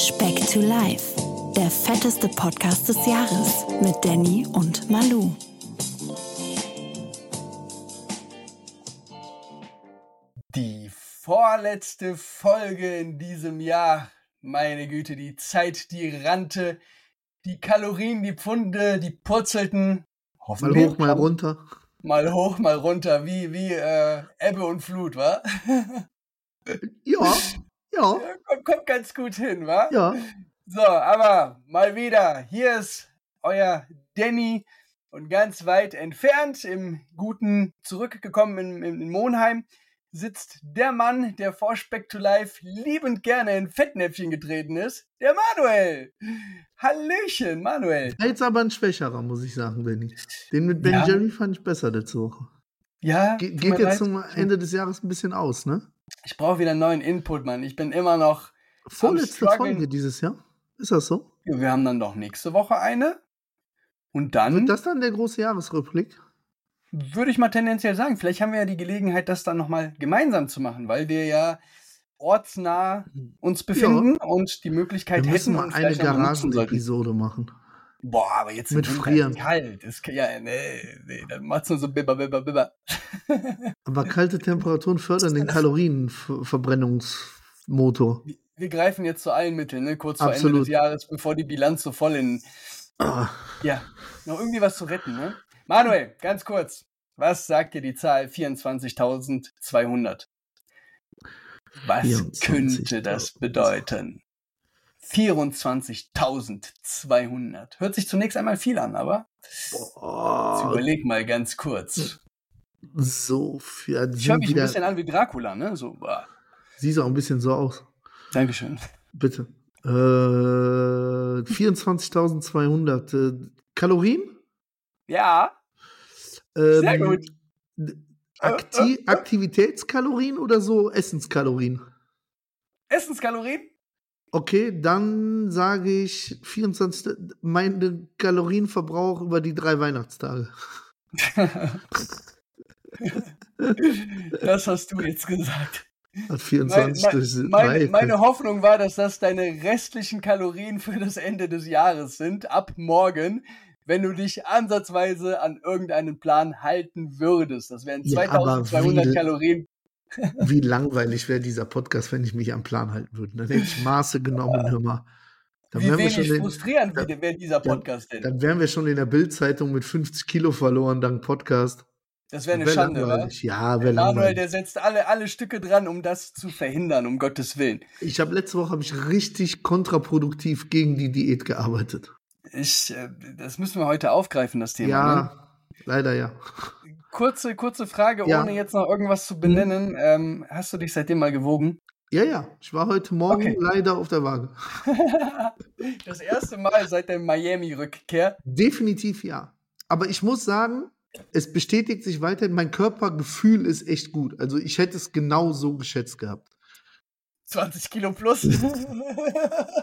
Speck to Life, der fetteste Podcast des Jahres mit Danny und Malu. Die vorletzte Folge in diesem Jahr. Meine Güte, die Zeit, die rannte, die Kalorien, die Pfunde, die purzelten. Mal hoch, mal runter. Mal hoch, mal runter, wie, wie äh, Ebbe und Flut, wa? ja, ja. kommt, kommt ganz gut hin, wa? Ja. So, aber mal wieder, hier ist euer Danny und ganz weit entfernt, im guten, zurückgekommen in, in, Monheim, sitzt der Mann, der vor Speck to Life liebend gerne in Fettnäpfchen getreten ist, der Manuel. Hallöchen, Manuel. Jetzt aber ein schwächerer, muss ich sagen, Danny. Den mit Ben Ja. Jerry fand ich besser letzte Woche. Ja, Ge geht jetzt zum Ende des Jahres ein bisschen aus, ne? Ich brauche wieder neuen Input, Mann. Ich bin immer noch. Vorletzte. Folge dieses Jahr. Ist das so? Wir haben dann noch nächste Woche eine. Und dann Wird das dann der große Jahresrückblick? würde ich mal tendenziell sagen, vielleicht haben wir ja die Gelegenheit, das dann nochmal gemeinsam zu machen, weil wir ja ortsnah uns befinden und die Möglichkeit Wir müssen hätten eine vielleicht auch mal sollten. Garagen-Episode machen. Boah, aber jetzt Mit Frieren. kalt. Das, ja, nee, nee, dann macht's nur so bibber, bibber, bibber. Aber kalte Temperaturen fördern den Kalorienverbrennungsmotor. Wir greifen jetzt zu allen Mitteln, ne? kurz vor Ende Absolut. des Jahres, bevor die Bilanz so voll in, Ah, ja, noch irgendwie was zu retten, ne? Manuel, ganz kurz. Was sagt dir die Zahl 24.200? Was 24.000. könnte das bedeuten? 24.200. Hört sich zunächst einmal viel an, aber boah, überleg mal ganz kurz. so viel. Ich höre mich ein bisschen an wie Dracula, ne? So, boah. siehst auch ein bisschen so aus. Dankeschön. Bitte. Äh, 24.200 äh, Kalorien? Ja, Ähm, Sehr gut. Akti Aktivitätskalorien oder so Essenskalorien? Essenskalorien? Okay, dann sage ich 24. Mein Kalorienverbrauch über die drei Weihnachtstage. Das hast du jetzt gesagt. Hat 24 Mein, mein, meine, meine Hoffnung war, dass das deine restlichen Kalorien für das Ende des Jahres sind, ab morgen, wenn du dich ansatzweise an irgendeinen Plan halten würdest. Das wären Ja, aber 2200 wie- Kalorien. Wie langweilig wäre dieser Podcast, wenn ich mich am Plan halten würde. Dann hätte ich Maße genommen, hör mal. Dann Wie wären, wir wenig schon in, frustrierend dann- wäre dieser Podcast denn? dann wären wir schon in der Bildzeitung mit 50 Kilo verloren dank Podcast. Das wäre eine Wär Schande, langweilig. Ja, wäre Manuel, langweilig. der setzt alle, alle Stücke dran, um das zu verhindern, um Gottes Willen. Ich habe letzte Woche hab ich richtig kontraproduktiv gegen die Diät gearbeitet. Ich, äh, das müssen wir heute aufgreifen, das Thema. ja, Ne? leider ja. Kurze, kurze Frage, Ja. ohne jetzt noch irgendwas zu benennen. Ähm, hast du dich seitdem mal gewogen? Ja, ja. Ich war heute Morgen Okay. leider auf der Waage. Das erste Mal seit der Miami-Rückkehr. Definitiv ja. Aber ich muss sagen, es bestätigt sich weiterhin, mein Körpergefühl ist echt gut. Also ich hätte es genau so geschätzt gehabt. 20 Kilo plus.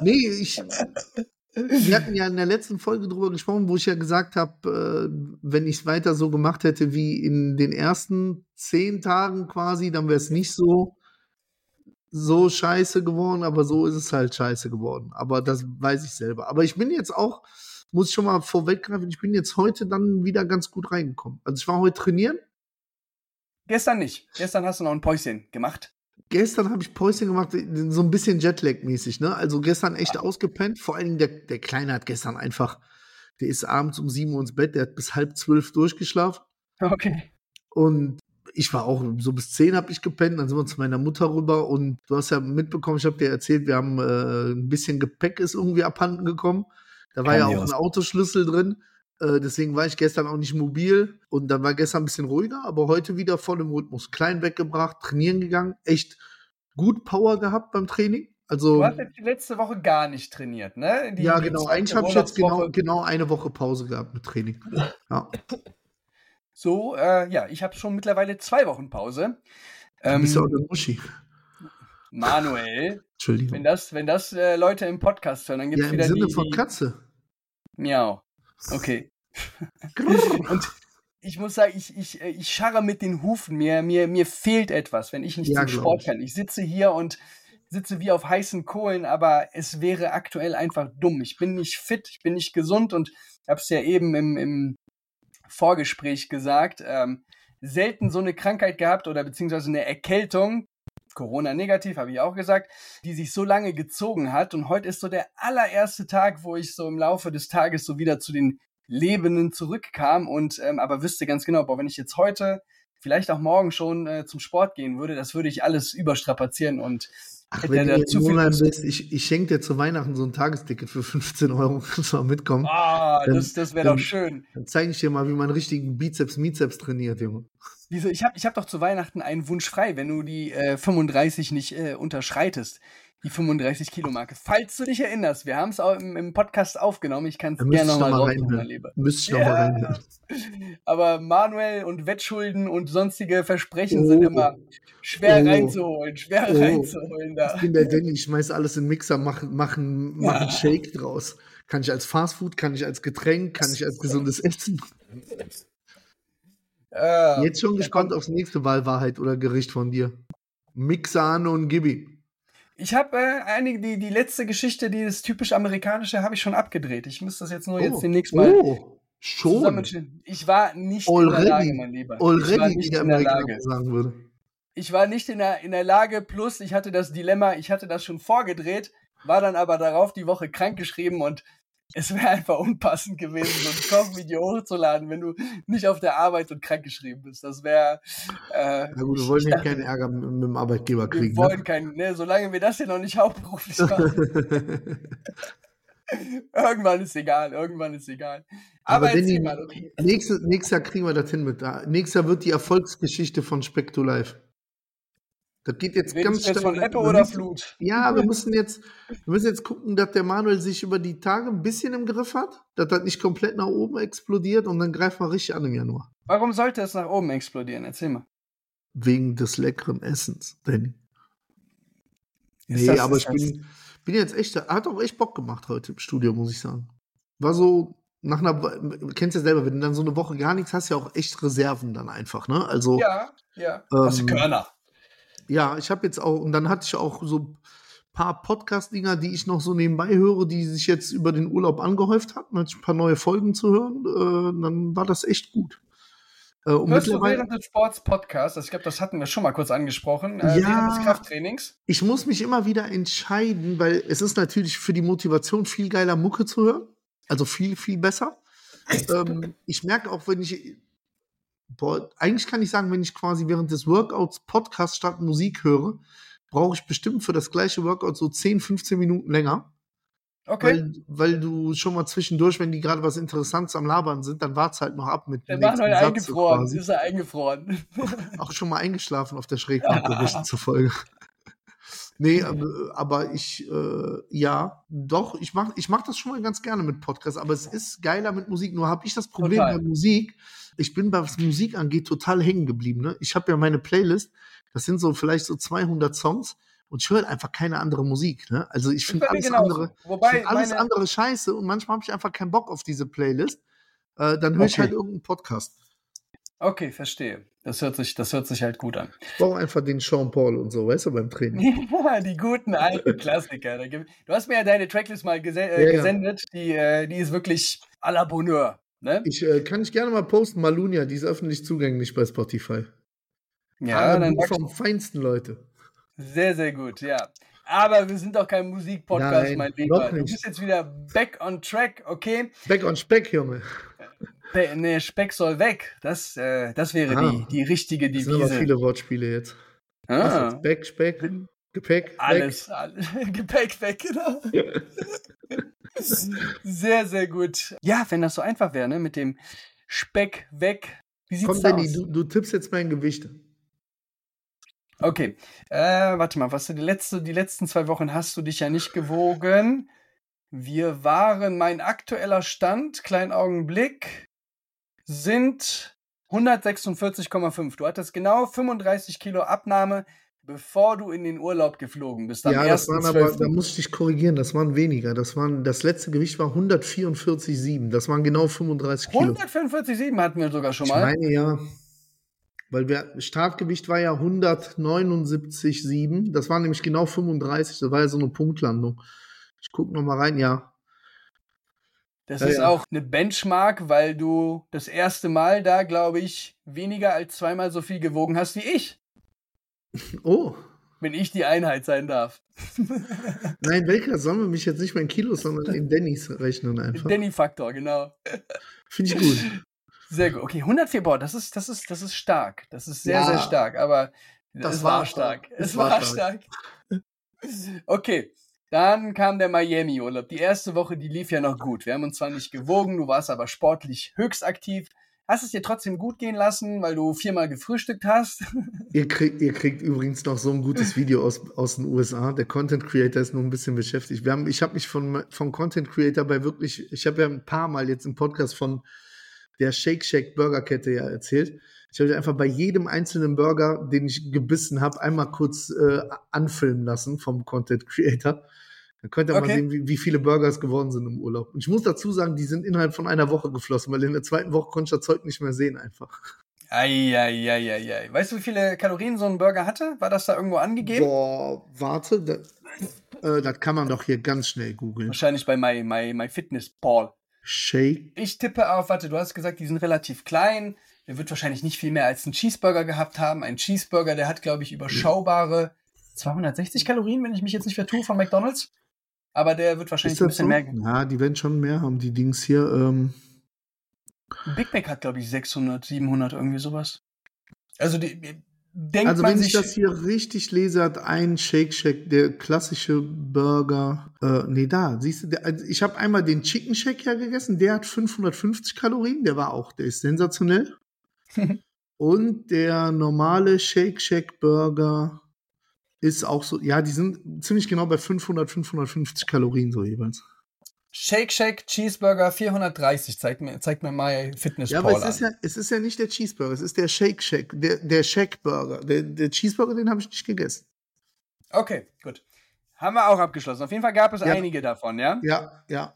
Nee, ich. Wir hatten ja in der letzten Folge drüber gesprochen, wo ich ja gesagt habe, äh, wenn ich es weiter so gemacht hätte wie in den ersten zehn Tagen quasi, dann wäre es nicht so, so scheiße geworden, aber so ist es halt scheiße geworden. Aber das weiß ich selber. Aber ich bin jetzt auch, muss ich schon mal vorweggreifen, ich bin jetzt heute dann wieder ganz gut reingekommen. Also ich war heute trainieren. Gestern nicht. Gestern hast du noch ein Päuschen gemacht. Gestern habe ich Päuschen gemacht, so ein bisschen Jetlag-mäßig, ne? Also gestern echt ausgepennt. Vor allen Dingen der, der Kleine hat gestern einfach, der ist abends um 7 Uhr ins Bett, der hat bis halb zwölf durchgeschlafen. Okay. Und ich war auch so bis 10 habe ich gepennt, dann sind wir zu meiner Mutter rüber und du hast ja mitbekommen, ich habe dir erzählt, wir haben äh, ein bisschen Gepäck ist irgendwie abhanden gekommen. Da war Kein ja auch ein Autoschlüssel drin. Äh, deswegen war ich gestern auch nicht mobil und dann war gestern ein bisschen ruhiger, aber heute wieder voll im Rhythmus. Klein weggebracht, trainieren gegangen, echt gut Power gehabt beim Training. Also Du hast jetzt die letzte Woche gar nicht trainiert, ne? Die, ja, genau. Eigentlich habe ich jetzt genau, genau eine Woche Pause gehabt mit Training. Ja. So, äh, ja, ich habe schon mittlerweile zwei Wochen Pause. Du Ähm, bist ja auch eine Muschi. Manuel, Entschuldigung. wenn das, wenn das äh, Leute im Podcast hören, dann gibt Ja, es im wieder Sinne die, von Katze. Miau. Okay. Und ich muss sagen, ich, ich, äh, ich scharre mit den Hufen. Mir, mir, mir fehlt etwas, wenn ich nicht Ja, zum Sport kann. Ich sitze hier und sitze wie auf heißen Kohlen, aber es wäre aktuell einfach dumm. Ich bin nicht fit, ich bin nicht gesund und habe es ja eben im, im Vorgespräch gesagt, ähm, selten so eine Krankheit gehabt oder beziehungsweise eine Erkältung, Corona negativ, habe ich auch gesagt, die sich so lange gezogen hat. Und heute ist so der allererste Tag, wo ich so im Laufe des Tages so wieder zu den Lebenden zurückkam und ähm, aber wüsste ganz genau, boah, wenn ich jetzt heute, vielleicht auch morgen schon äh, zum Sport gehen würde, das würde ich alles überstrapazieren und Ach, wenn du zu viel bist, ich, ich schenke dir zu Weihnachten so ein Tagesticket für 15 Euro, kannst du mal mitkommen. Ah, dann, das, das wäre doch schön. Dann zeige ich dir mal, wie man richtigen Bizeps, Mizeps trainiert, Junge. Wieso? Ich habe ich hab doch zu Weihnachten einen Wunsch frei, wenn du die äh, 35 nicht äh, unterschreitest die 35 Kilo Marke. Falls du dich erinnerst, wir haben es auch im, im, Podcast aufgenommen. Ich kann es gerne nochmal noch Lieber. Müsste ich ja. nochmal reinhören. Aber Manuel und Wettschulden und sonstige Versprechen oh. sind immer schwer oh. reinzuholen, schwer oh. reinzuholen. Da. Ich bin der Danny, ich schmeiß alles in den Mixer, mach, mach ja. einen Shake draus. Kann ich als Fastfood, kann ich als Getränk, kann ich als gesundes Essen. Äh, Jetzt schon gespannt aufs nächste Wahlwahrheit oder Gericht von dir. Mixano und Gibi. Ich habe äh, einige, die, die letzte Geschichte, die das typisch amerikanische, habe ich schon abgedreht. Ich muss das jetzt nur oh. jetzt demnächst mal oh. Schon. Ich war nicht already, in der Lage, mein Lieber. Already, ich war nicht wie der Amerikaner sagen würde. Ich war nicht in der, in der Lage, plus ich hatte das Dilemma, ich hatte das schon vorgedreht, war dann aber darauf die Woche krankgeschrieben und es wäre einfach unpassend gewesen, so ein Kochvideo hochzuladen, wenn du nicht auf der Arbeit und krankgeschrieben bist. Das wäre. Äh, Na gut, wir wollen ja keinen Ärger mit, mit, dem Arbeitgeber kriegen. Wir wollen ne? keinen, ne, solange wir das hier noch nicht hauptberuflich machen. irgendwann ist egal, irgendwann ist egal. Aber, Aber Danny, mal, okay. nächstes, nächstes Jahr kriegen wir das hin mit. Nächstes Jahr wird die Erfolgsgeschichte von Speck to Life. Das geht jetzt Redest ganz schnell. von Ebbe oder Flut? Ja, wir müssen jetzt, wir müssen jetzt gucken, dass der Manuel sich über die Tage ein bisschen im Griff hat, dass das nicht komplett nach oben explodiert und dann greifen wir richtig an im Januar. Warum sollte es nach oben explodieren? Erzähl mal. Wegen des leckeren Essens, Danny. nee, aber ich bin, bin jetzt echt, hat auch echt Bock gemacht heute im Studio, muss ich sagen. War so, nach einer, du kennst ja selber, wenn du dann so eine Woche gar nichts hast, ja auch echt Reserven dann einfach, ne? Also. Ja, ja. Ähm, hast du Körner. Ja, ich habe jetzt auch, und dann hatte ich auch so ein paar Podcast-Dinger, die ich noch so nebenbei höre, die sich jetzt über den Urlaub angehäuft hatten, hatte ich ein paar neue Folgen zu hören, äh, dann war das echt gut. Äh, und Hörst du während des Sports-Podcasts, ich glaube, das hatten wir schon mal kurz angesprochen, äh, ja, während des Krafttrainings? Ich muss mich immer wieder entscheiden, weil es ist natürlich für die Motivation viel geiler Mucke zu hören. Also viel, viel besser. ähm, ich merke auch, wenn ich boah, eigentlich kann ich sagen, wenn ich quasi während des Workouts Podcast statt Musik höre, brauche ich bestimmt für das gleiche Workout so 10, 15 Minuten länger. Okay. Weil, weil du schon mal zwischendurch, wenn die gerade was Interessantes am Labern sind, dann wart's halt noch ab mit dem Der war heute eingefroren, ist er eingefroren. Auch schon mal eingeschlafen auf der Schrägbank zufolge. Nee, aber ich, äh, ja, doch, ich mach, ich mach das schon mal ganz gerne mit Podcasts, aber es ist geiler mit Musik. Nur habe ich das Problem Total. mit Musik, ich bin, was Musik angeht, total hängen geblieben. Ne? Ich habe ja meine Playlist, das sind so vielleicht so 200 Songs und ich höre einfach keine andere Musik. Ne? Also ich finde alles, andere, find alles andere scheiße und manchmal habe ich einfach keinen Bock auf diese Playlist. Äh, dann höre okay. ich halt irgendeinen Podcast. Okay, verstehe. Das hört sich, das hört sich halt gut an. Ich brauche einfach den Sean Paul und so, weißt du, beim Training. Ja, die guten alten Klassiker. Du hast mir ja deine Tracklist mal gese äh, ja, gesendet. Ja. Die, äh, die ist wirklich à la Bonheur. Ne? Ich äh, kann ich gerne mal posten, Malunia, die ist öffentlich zugänglich bei Spotify. Ja, ah, dann vom feinsten Leute. Sehr, sehr gut, ja. Aber wir sind doch kein Musikpodcast, mein Lieber. Du bist jetzt wieder back on track, okay? Back on Speck, Junge. Be nee, Speck soll weg. Das, äh, das wäre ah, die, die richtige Devise. Das sind aber viele Wortspiele jetzt. Ah. Jetzt? Back, Speck, Gepäck, Alles, alles. Gepäck weg, genau. sehr, sehr gut. Ja, wenn das so einfach wäre, ne, mit dem Speck weg. Wie sieht's Komm, Danny, aus? Du, du tippst jetzt mein Gewicht. Okay, äh, warte mal, was du die, letzte, die letzten zwei Wochen hast du dich ja nicht gewogen. Wir waren, mein aktueller Stand, kleinen Augenblick, sind 146,5. Du hattest genau 35 Kilo Abnahme bevor du in den Urlaub geflogen bist. ja, das waren aber, da muss ich dich korrigieren, das waren weniger. Das, waren, das letzte Gewicht war 144,7. Das waren genau 35 Kilo. 144,7 hatten wir sogar schon mal. Ich meine, ja. Weil wir, Startgewicht war ja 179,7. Das war nämlich genau 35. Das war ja so eine Punktlandung. Ich gucke noch mal rein, ja. Das Ja, ist ja. auch eine Benchmark, weil du das erste Mal da, glaube ich, weniger als zweimal so viel gewogen hast wie ich, Oh, wenn ich die Einheit sein darf. nein, Welker, sollen wir mich jetzt nicht mehr in Kilos, sondern in Dennys rechnen einfach. Danny-Faktor, genau. Finde ich gut. Sehr gut. Okay, 104 Boah, das ist, das ist, das ist stark. Das ist sehr, Ja. sehr stark. Aber Das es war stark. stark. Es Es war war stark. Okay. Dann kam der Miami-Urlaub. Die erste Woche, die lief ja noch gut. Wir haben uns zwar nicht gewogen, du warst aber sportlich höchst aktiv. Hast es dir trotzdem gut gehen lassen, weil du viermal gefrühstückt hast? Ihr kriegt, ihr kriegt übrigens noch so ein gutes Video aus, aus den USA. Der Content Creator ist nur ein bisschen beschäftigt. Wir haben, ich habe mich von, vom Content Creator bei wirklich, ich habe ja ein paar Mal jetzt im Podcast von der Shake Shack Burgerkette ja erzählt. Ich habe einfach bei jedem einzelnen Burger, den ich gebissen habe, einmal kurz äh, anfilmen lassen vom Content Creator. Dann könnt ihr mal Okay. sehen, wie, wie viele Burger es geworden sind im Urlaub. Und ich muss dazu sagen, die sind innerhalb von einer Woche geflossen, weil in der zweiten Woche konnte ich das Zeug nicht mehr sehen einfach. Eieieiei. Weißt du, wie viele Kalorien so ein Burger hatte? War das da irgendwo angegeben? Boah, warte, da, äh, das kann man doch hier ganz schnell googeln. Wahrscheinlich bei My, My, My Fitness Paul. Shake. Ich tippe auf, warte, du hast gesagt, die sind relativ klein. Der wird wahrscheinlich nicht viel mehr als einen Cheeseburger gehabt haben. Ein Cheeseburger, der hat, glaube ich, überschaubare 260 Kalorien, wenn ich mich jetzt nicht vertue, von McDonalds. Aber der wird wahrscheinlich ein bisschen so? mehr. Ja, die werden schon mehr haben, die Dings hier. Ähm, Big Mac hat, glaube ich, 600, 700, irgendwie sowas. Also, die, denkt also, wenn ich das hier richtig lese, hat ein Shake Shack, der klassische Burger. Äh, nee, da, siehst du, der, also ich habe einmal den Chicken Shack ja gegessen, der hat 550 Kalorien, der war auch, der ist sensationell. Und der normale Shake Shack Burger ist auch so, ja, die sind ziemlich genau bei 500, 550 Kalorien so jeweils. Shake Shack Cheeseburger 430, zeigt mir, zeigt mir My Fitness Ja, aber es ist ja, es ist ja nicht der Cheeseburger, es ist der Shake Shack, der, der Shack Burger. Der, der Cheeseburger, den habe ich nicht gegessen. Okay, gut. Haben wir auch abgeschlossen. Auf jeden Fall gab es Ja. einige davon, ja? Ja, ja.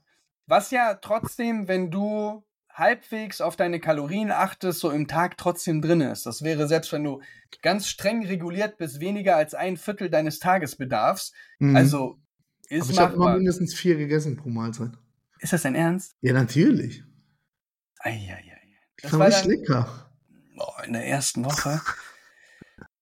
Was ja trotzdem, wenn du halbwegs auf deine Kalorien achtest, so im Tag trotzdem drin ist. Das wäre selbst, wenn du ganz streng reguliert bist, weniger als ein Viertel deines Tagesbedarfs. Mhm. Also aber ist ich habe immer mindestens vier gegessen pro Mahlzeit. Ist das dein Ernst? Ja, natürlich. Eieiei. Das war richtig lecker. oh, in der ersten Woche.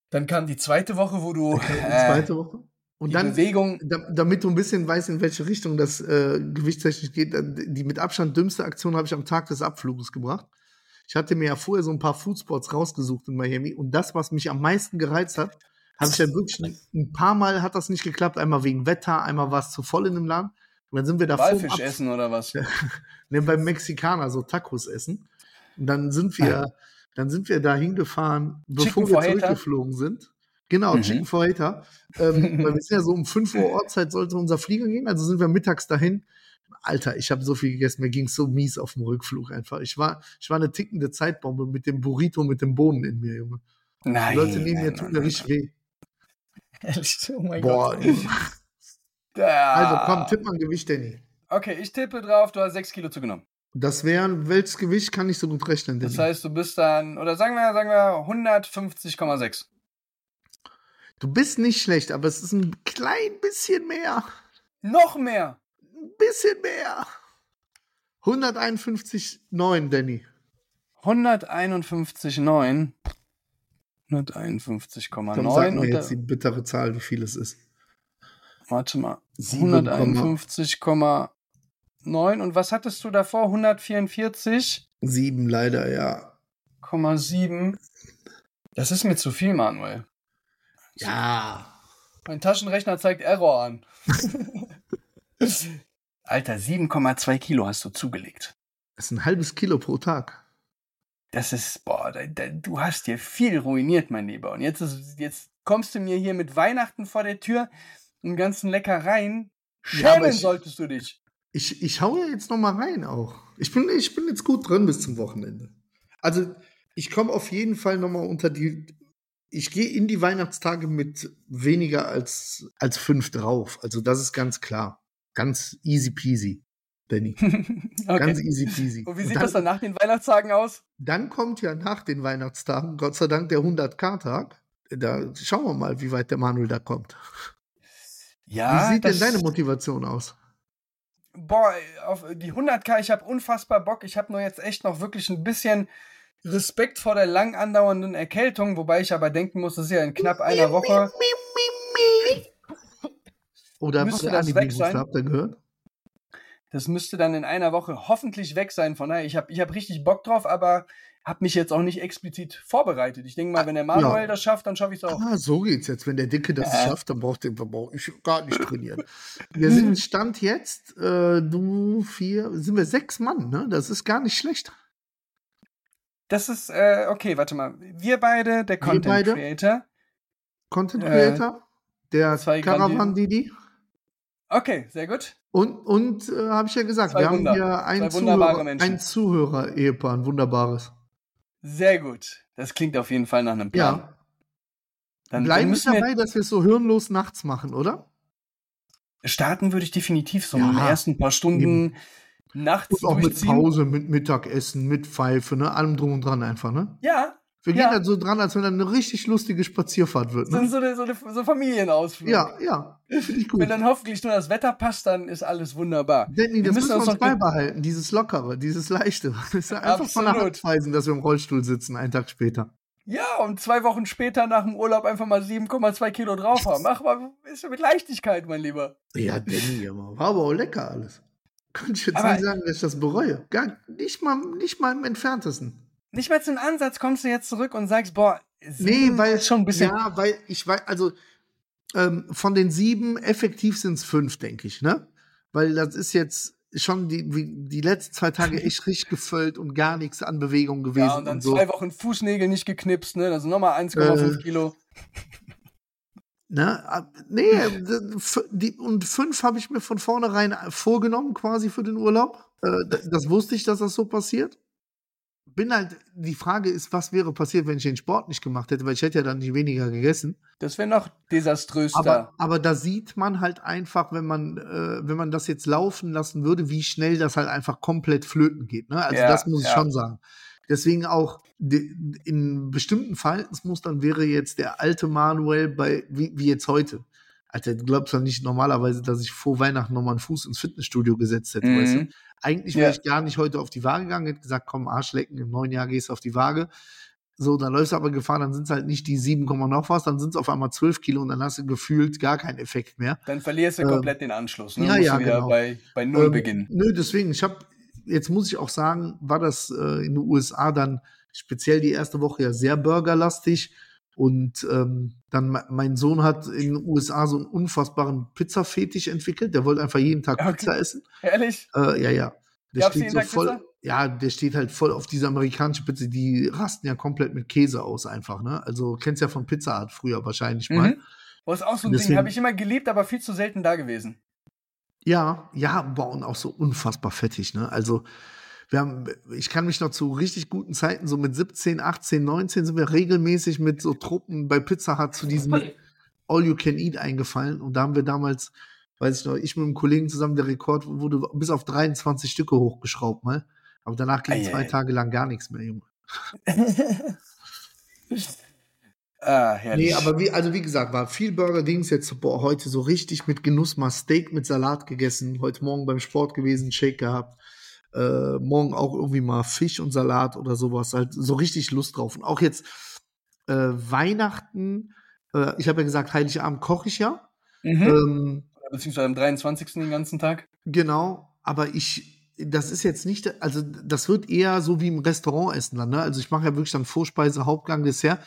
Dann kam die zweite Woche, wo du Okay, die äh, zweite Woche. Und die dann, Bewegung. da, damit du ein bisschen weißt, in welche Richtung das äh, gewichtstechnisch geht, die mit Abstand dümmste Aktion habe ich am Tag des Abfluges gebracht. Ich hatte mir ja vorher so ein paar Foodspots rausgesucht in Miami und das, was mich am meisten gereizt hat, habe ich ja wirklich ein, paar Mal hat das nicht geklappt. Einmal wegen Wetter, einmal war es zu voll in dem Laden. Und dann sind wir da Walfisch essen oder was? ne, beim Mexikaner so Tacos essen. Und dann sind wir, dann sind wir da hingefahren, bevor wir zurückgeflogen sind. Genau, Mhm. Chicken Fajita. Ähm, weil wir sind ja so um 5 Uhr Ortszeit sollte unser Flieger gehen, also sind wir mittags dahin. Alter, ich habe so viel gegessen, mir ging so mies auf dem Rückflug einfach. Ich war, ich war eine tickende Zeitbombe mit dem Burrito, mit dem Bohnen in mir, Junge. Die Nein. Leute neben mir tun nein, mir richtig weh. Ehrlich, oh mein Boah. Gott. Da. Also komm, tipp mal ein Gewicht, Danny. Okay, ich tippe drauf, du hast 6 Kilo zugenommen. Das wären, welches Gewicht kann ich so gut rechnen, Danny? Das heißt, du bist dann, oder sagen wir, sagen wir 150,6. Du bist nicht schlecht, aber es ist ein klein bisschen mehr. Noch mehr. Ein bisschen mehr. 151,9, Danny. 151,9. Komm, sag 151,9 mir und jetzt die bittere Zahl, wie viel es ist. warte mal. Sieben Komma- 151,9 und was hattest du davor? 144,7. Sieben leider, ja. Das ist mir zu viel, Manuel. Ja. Mein Taschenrechner zeigt Error an. Alter, 7,2 Kilo hast du zugelegt. Das ist ein halbes Kilo pro Tag. Das ist, boah, da, da, du hast dir viel ruiniert, mein Lieber. Und jetzt, ist, jetzt kommst du mir hier mit Weihnachten vor der Tür und ganzen Leckereien. Ja, Schämen ich- solltest du dich. Ich, ich hau ja jetzt noch mal rein auch. Ich bin, ich bin jetzt gut drin bis zum Wochenende. Also, ich komme auf jeden Fall noch mal unter die. Ich gehe in die Weihnachtstage mit weniger als, als fünf drauf. Also, das ist ganz klar. Ganz easy peasy. Danny. Okay. Ganz easy peasy. Und wie Und sieht dann, das dann nach den Weihnachtstagen aus? Dann kommt ja nach den Weihnachtstagen, Gott sei Dank, der 100k-Tag. Da schauen wir mal, wie weit der Manuel da kommt. Ja, wie sieht denn deine Motivation aus? Boah, auf die 100k, ich habe unfassbar Bock. Ich habe nur jetzt echt noch wirklich ein bisschen Respekt vor der lang andauernden Erkältung, wobei ich aber denken muss, das ist ja in knapp einer Woche. Oder Müsste was der das weg sein? habt ihr gehört? Das müsste dann in einer Woche hoffentlich weg sein. Von daher, ich habe ich hab richtig Bock drauf, aber habe mich jetzt auch nicht explizit vorbereitet. Ich denke mal, wenn der Manuel Ja. das schafft, dann schaffe ich es auch. Ah, so geht's jetzt. Wenn der Dicke das Ja. schafft, dann braucht der brauch ich gar nicht trainieren. Wir sind Stand jetzt, äh, du, vier, sind wir sechs Mann, ne? Das ist gar nicht schlecht. Das ist, äh, okay, warte mal. Wir beide, der Content beide? Creator. Content Äh, Creator, der zwei Caravan Didi. Okay, sehr gut. Und, und äh, habe ich ja gesagt, Zwei wir Wunder. haben hier ein Zuhörer, ein Zuhörer-Ehepaar, ein wunderbares. Sehr gut. Das klingt auf jeden Fall nach einem Plan. Ja. Dann, Bleiben wir dabei, dass wir es so hirnlos nachts machen, oder? starten würde ich definitiv so Ja, in den ersten paar Stunden nachts Und auch mit. Pause, mit Mittagessen, mit Pfeife, ne? Allem drum und dran einfach, ne? Ja, Wir Ja. gehen halt so dran, als wenn dann eine richtig lustige Spazierfahrt wird, sind ne? so eine, so eine so Familienausflug. Ja, ja. Finde ich gut. Wenn dann hoffentlich nur das Wetter passt, dann ist alles wunderbar. Danny, Wir das müssen wir uns beibehalten, dieses Lockere, dieses Leichte. Das ist ja einfach von der Absolut. Hand weisen, dass wir im Rollstuhl sitzen, einen Tag später. Ja, und zwei Wochen später nach dem Urlaub einfach mal 7,2 Kilo drauf haben. Mach mal, ist ja mit Leichtigkeit, mein Lieber. Ja, Danny. War aber auch lecker alles. Könnte ich jetzt Aber- nicht sagen, dass ich das bereue. Gar nicht mal, nicht mal im entferntesten. Nicht mal zum Ansatz kommst du jetzt zurück und sagst, boah, Nee, weil ist schon ein bisschen. Ja, weil ich weiß, also ähm, von den sieben, effektiv sind es fünf, denke ich, ne? Weil das ist jetzt schon die, die letzten zwei Tage echt richtig gefüllt und gar nichts an Bewegung gewesen. Ja, und dann und so. zwei Wochen Fußnägel nicht geknipst, ne? Das sind nochmal 1,5 Äh, Kilo. Ne? Ab- Nee, die, und fünf habe ich mir von vornherein vorgenommen, quasi für den Urlaub. Äh, das wusste ich, dass das so passiert. Bin halt, die Frage ist, was wäre passiert, wenn ich den Sport nicht gemacht hätte, weil ich hätte ja dann nicht weniger gegessen. Das wäre noch desaströs Aber, da. aber da sieht man halt einfach, wenn man, äh, wenn man das jetzt laufen lassen würde, wie schnell das halt einfach komplett flöten geht. Ne? Also Ja, das muss ich ja. schon sagen. Deswegen auch in bestimmten Verhaltensmustern wäre jetzt der alte Manuel bei, wie, wie jetzt heute. Alter, du glaubst doch nicht normalerweise, dass ich vor Weihnachten nochmal einen Fuß ins Fitnessstudio gesetzt hätte, weißt du? Mhm. Eigentlich wäre Ja. ich gar nicht heute auf die Waage gegangen, hätte gesagt, komm, Arschlecken, im neuen Jahr gehst du auf die Waage. So, dann läufst du aber Gefahr, dann sind es halt nicht die 7, Komma noch was, dann sind es auf einmal 12 Kilo und dann hast du gefühlt gar keinen Effekt mehr. Dann verlierst du Ähm, komplett den Anschluss. Ne? ja, Musst ja, du wieder genau. bei, bei Null Ähm, beginnen. Nö, deswegen, ich habe, jetzt muss ich auch sagen, war das äh, in den USA dann speziell die erste Woche ja sehr burgerlastig. Und ähm, dann me- mein Sohn hat in den USA so einen unfassbaren Pizza-Fetisch entwickelt. Der wollte einfach jeden Tag Okay. Pizza essen. Ehrlich? Äh, ja, ja. Der Gab's steht so voll. Pizza? Ja, der steht halt voll auf diese amerikanische Pizza. Die rasten ja komplett mit Käse aus einfach, ne? Also kennst ja von Pizza Art früher wahrscheinlich mal. Mhm. Ist auch so ein Ding. Deswegen- Habe ich immer geliebt, aber viel zu selten da gewesen. Ja, ja, boah, und auch so unfassbar fettig, ne? Also, wir haben, ich kann mich noch zu richtig guten Zeiten, so mit 17, 18, 19 sind wir regelmäßig mit so Truppen bei Pizza Hut zu diesem All You Can Eat eingefallen. Und da haben wir damals, weiß ich noch, ich mit einem Kollegen zusammen, der Rekord wurde bis auf 23 Stücke hochgeschraubt, mal. Aber danach ging Ei, zwei ei. Tage lang gar nichts mehr, Junge. Ah, herrlich. Nee, aber wie, also wie gesagt, war viel Burger-Dings jetzt, boah, heute so richtig mit Genuss mal Steak mit Salat gegessen, heute Morgen beim Sport gewesen, Shake gehabt, äh, morgen auch irgendwie mal Fisch und Salat oder sowas, halt so richtig Lust drauf. Und auch jetzt äh, Weihnachten, äh, ich habe ja gesagt, Heiligabend koche ich ja. mhm. Ähm, Beziehungsweise am 23. den ganzen Tag. Genau, aber ich, das ist jetzt nicht, also das wird eher so wie im Restaurant essen dann, ne? Also ich mache ja wirklich dann Vorspeise, Hauptgang, Dessert.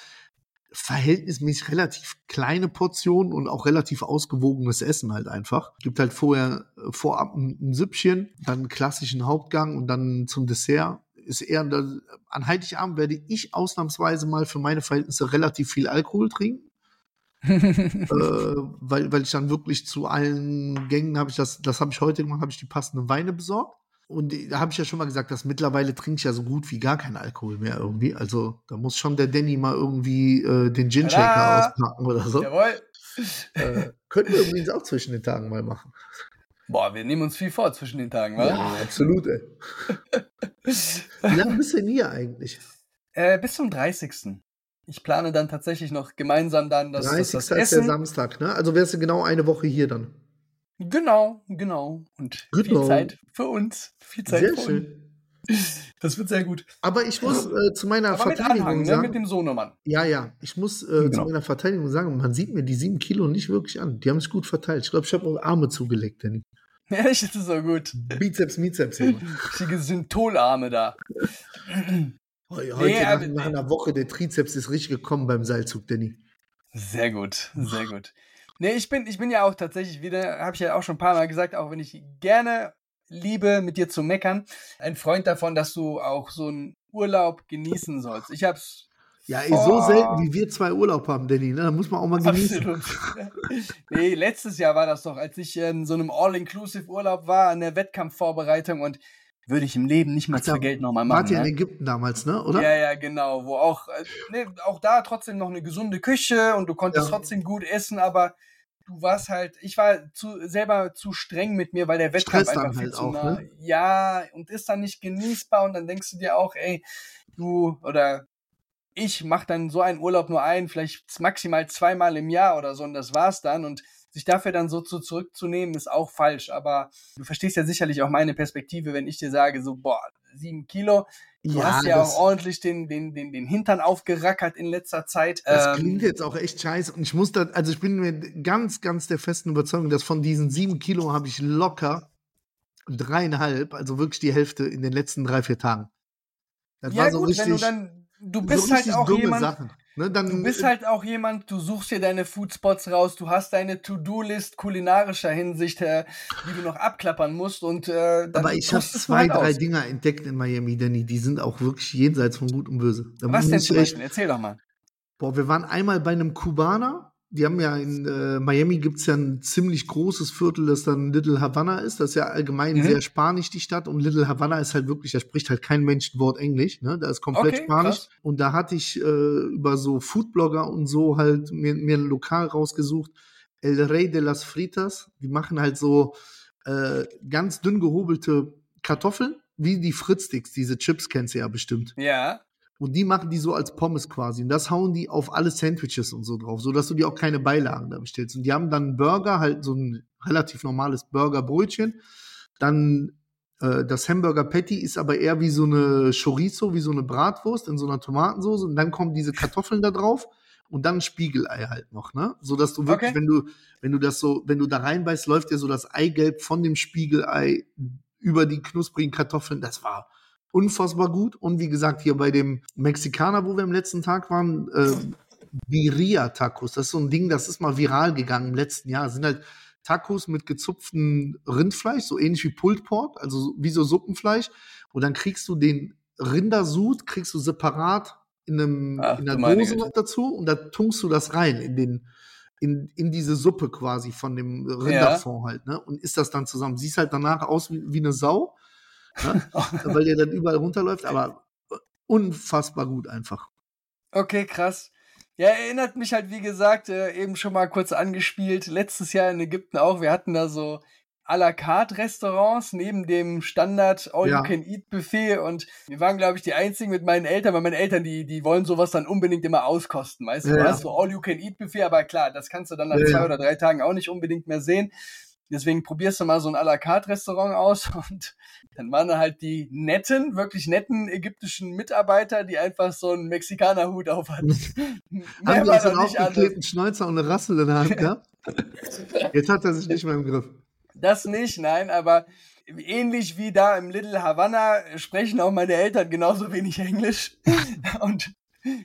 Verhältnismäßig relativ kleine Portionen und auch relativ ausgewogenes Essen halt einfach. Gibt halt vorher, äh, vorab ein, ein Süppchen, dann einen klassischen Hauptgang und dann zum Dessert. Ist eher, an Heiligabend werde ich ausnahmsweise mal für meine Verhältnisse relativ viel Alkohol trinken äh, weil, weil ich dann wirklich zu allen Gängen habe ich das, das habe ich heute gemacht, habe ich die passenden Weine besorgt. Und da habe ich ja schon mal gesagt, dass mittlerweile trinke ich ja so gut wie gar keinen Alkohol mehr irgendwie. Also da muss schon der Danny mal irgendwie äh, den Gin Shaker auspacken oder so. Jawohl. Äh, könnten wir übrigens auch zwischen den Tagen mal machen. Boah, wir nehmen uns viel vor zwischen den Tagen, wa? Ja, absolut, ey. Wie lange bist du denn hier eigentlich? Äh, bis zum 30. Ich plane dann tatsächlich noch gemeinsam dann das, 30. das, das ist der Essen. Samstag, ne? Also wärst du genau eine Woche hier dann. Genau, genau. Und Genau. viel Zeit für uns. Viel Zeit Sehr für schön. uns. Das wird sehr gut. Aber ich muss äh, zu meiner Aber mit Verteidigung Anhang, ne? sagen. mit dem Sohnemann. Ja, ja, ich muss äh, zu Genau. meiner Verteidigung sagen, man sieht mir die sieben Kilo nicht wirklich an. Die haben sich gut verteilt. Ich glaube, ich habe auch Arme zugelegt, Danny. Ehrlich, das ist so gut. Bizeps, Bizeps. Richtige Syntholarme da. Heute Nee, nach, aber- nach einer Woche, der Trizeps ist richtig gekommen beim Seilzug, Danny. Sehr gut, sehr gut. Nee, ich bin, ich bin ja auch tatsächlich wieder, habe ich ja auch schon ein paar Mal gesagt, auch wenn ich gerne liebe, mit dir zu meckern, ein Freund davon, dass du auch so einen Urlaub genießen sollst. Ich hab's Ja, ey, so Oh. selten wie wir zwei Urlaub haben, Danny, ne? Da muss man auch mal genießen. absolut. nee, letztes Jahr war das doch, als ich in so einem All-Inclusive-Urlaub war, an der Wettkampfvorbereitung und würde ich im Leben nicht mal Ach, für Geld nochmal Wart machen. ihr in Ne? Ägypten damals, ne? Oder? Ja, ja, genau. Wo auch, nee, auch da trotzdem noch eine gesunde Küche und du konntest Ja. trotzdem gut essen, aber du warst halt, ich war zu, selber zu streng mit mir, weil der Wettkampf einfach viel halt zu auch, nah. ne? Ja, und ist dann nicht genießbar und dann denkst du dir auch, ey, du oder ich mach dann so einen Urlaub nur ein, vielleicht maximal zweimal im Jahr oder so und das war's dann und sich dafür dann so zu zurückzunehmen, ist auch falsch. Aber du verstehst ja sicherlich auch meine Perspektive, wenn ich dir sage, so, boah, sieben Kilo, Du hast ja auch ordentlich den, den, den, den Hintern aufgerackert in letzter Zeit. das Ähm, klingt jetzt auch echt scheiße. Und ich muss da, also ich bin mir ganz, ganz der festen Überzeugung, dass von diesen sieben Kilo habe ich locker dreieinhalb, also wirklich die Hälfte in den letzten drei, vier Tagen. Das ja war so gut, richtig, wenn du dann, du so bist halt richtig auch jemand, Sachen. Ne, dann, du bist halt auch jemand, du suchst dir deine Foodspots raus, du hast deine To-Do-List kulinarischer Hinsicht, äh, die du noch abklappern musst und äh, aber ich habe zwei, halt drei aus. Dinger entdeckt in Miami, Danny, die sind auch wirklich jenseits von Gut und Böse. Da Was denn zum Beispiel? Erzähl doch mal. Boah, wir waren einmal bei einem Kubaner. Die haben ja in äh, Miami gibt's ja ein ziemlich großes Viertel, das dann Little Havana ist. Das ist ja allgemein Mhm. sehr spanisch, die Stadt. Und Little Havana ist halt wirklich, da spricht halt kein Mensch ein Wort Englisch. Ne? Da ist komplett Okay, Spanisch. krass. Und da hatte ich äh, über so Foodblogger und so halt mir, mir ein Lokal rausgesucht. El Rey de las Fritas. Die machen halt so äh, ganz dünn gehobelte Kartoffeln, wie die Fritzsticks. Diese Chips kennst du ja bestimmt. Ja. Und die machen die so als Pommes quasi. Und das hauen die auf alle Sandwiches und so drauf, sodass du dir auch keine Beilagen da bestellst. Und die haben dann einen Burger, halt so ein relativ normales Burgerbrötchen. Dann äh, das Hamburger Patty ist aber eher wie so eine Chorizo, wie so eine Bratwurst in so einer Tomatensauce. Und dann kommen diese Kartoffeln da drauf und dann ein Spiegelei halt noch, ne? Sodass du wirklich, Okay. wenn du, wenn du das so, wenn du da reinbeißt, läuft dir so das Eigelb von dem Spiegelei über die knusprigen Kartoffeln. Das war unfassbar gut. Und wie gesagt, hier bei dem Mexikaner, wo wir am letzten Tag waren, äh, Birria Tacos. Das ist so ein Ding, das ist mal viral gegangen im letzten Jahr. Das sind halt Tacos mit gezupftem Rindfleisch, so ähnlich wie Pulled Pork, also so- wie so Suppenfleisch. Und dann kriegst du den Rindersud, kriegst du separat in, einem, Ach, in einer Dose Güte. noch dazu und da tunkst du das rein in den in, in diese Suppe quasi von dem Rinderfond halt, ne? Und isst das dann zusammen. Siehst halt danach aus wie, wie eine Sau, ne? weil der dann überall runterläuft, aber unfassbar gut einfach. Okay, krass. Ja, erinnert mich halt, wie gesagt, äh, eben schon mal kurz angespielt. Letztes Jahr in Ägypten auch. Wir hatten da so à la carte Restaurants neben dem Standard Ja. All-You-Can-Eat-Buffet und wir waren, glaube ich, die einzigen mit meinen Eltern, weil meine Eltern, die, die wollen sowas dann unbedingt immer auskosten. Weißt du, Ja, du hast so All-You-Can-Eat-Buffet, aber klar, das kannst du dann nach Ja, zwei oder drei Tagen auch nicht unbedingt mehr sehen. Deswegen probierst du mal so ein à la carte Restaurant aus und dann waren da halt die netten, wirklich netten ägyptischen Mitarbeiter, die einfach so einen Mexikanerhut auf hatten. Haben die jetzt da einen aufgeklebten Schnäuzer und eine Rassel in der Hand gehabt? Jetzt hat er sich nicht mehr im Griff. Das nicht, nein, aber ähnlich wie da im Little Havana sprechen auch meine Eltern genauso wenig Englisch. Und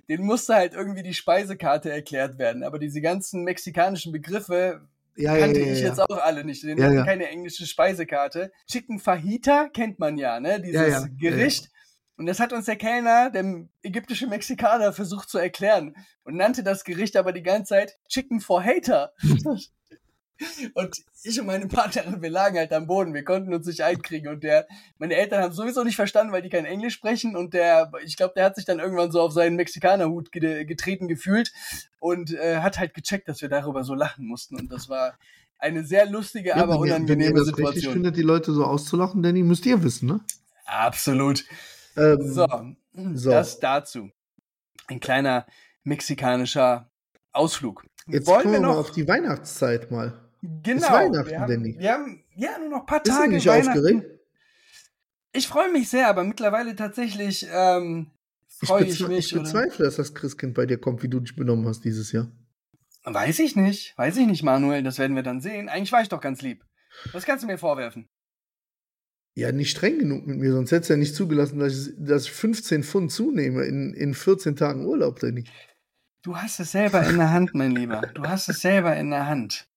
denen musste halt irgendwie die Speisekarte erklärt werden. Aber diese ganzen mexikanischen Begriffe Ja, kannte ja, ich jetzt auch alle nicht. Die Ja, keine englische Speisekarte. Chicken Fajita kennt man ja, ne? Dieses Gericht. Und das hat uns der Kellner, der ägyptische Mexikaner, versucht zu erklären und nannte das Gericht aber die ganze Zeit Chicken for Hater. Und ich und meine Partnerin, wir lagen halt am Boden, wir konnten uns nicht einkriegen und der, meine Eltern haben sowieso nicht verstanden, weil die kein Englisch sprechen und der, ich glaube, der hat sich dann irgendwann so auf seinen Mexikanerhut getreten gefühlt und äh, hat halt gecheckt, dass wir darüber so lachen mussten und das war eine sehr lustige, ja, aber unangenehme wenn ihr das Situation. Ich finde, die Leute so auszulachen, Danny, müsst ihr wissen, ne? Absolut. Ähm, so, so, das dazu. Ein kleiner mexikanischer Ausflug. Jetzt Wollen kommen wir noch auf die Weihnachtszeit mal. Genau. Ist Weihnachten, wir haben, Danny. Wir haben ja nur noch ein paar Bist Tage. Du nicht aufgeregt? Ich freue mich sehr, aber mittlerweile tatsächlich ähm, freue ich, ich, mich. Ich bezweifle, dass das Christkind bei dir kommt, wie du dich benommen hast dieses Jahr. Weiß ich nicht. Weiß ich nicht, Manuel. Das werden wir dann sehen. Eigentlich war ich doch ganz lieb. Was kannst du mir vorwerfen? Ja, nicht streng genug mit mir, sonst hättest du ja nicht zugelassen, dass ich, dass ich 15 Pfund zunehme in, in 14 Tagen Urlaub, Danny. Du hast es selber in der Hand, mein Lieber. Du hast es selber in der Hand.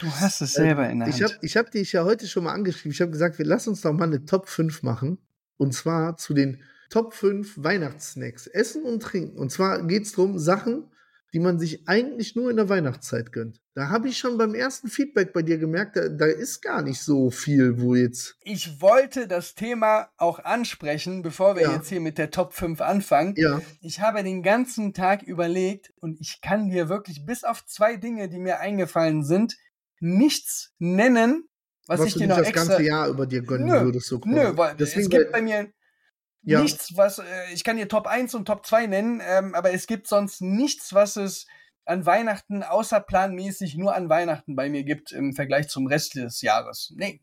Du hast es selber in der ich Hand. Hab, ich habe dich ja heute schon mal angeschrieben. Ich habe gesagt, wir lassen uns doch mal eine Top 5 machen. Und zwar zu den Top 5 Weihnachtssnacks. Essen und Trinken. Und zwar geht es darum, Sachen, die man sich eigentlich nur in der Weihnachtszeit gönnt. Da habe ich schon beim ersten Feedback bei dir gemerkt, da, da, ist gar nicht so viel, wo jetzt. Ich wollte das Thema auch ansprechen, bevor wir ja. jetzt hier mit der Top 5 anfangen. Ja. Ich habe den ganzen Tag überlegt und ich kann dir wirklich bis auf zwei Dinge, die mir eingefallen sind, nichts nennen, was, was ich dir noch das extra... ganze Jahr über dir gönnen nö, würdest. So nö, weil Deswegen es gibt bei mir ja. nichts, was, äh, ich kann dir Top 1 und Top 2 nennen, ähm, aber es gibt sonst nichts, was es an Weihnachten außerplanmäßig nur an Weihnachten bei mir gibt im Vergleich zum Rest des Jahres. Nee,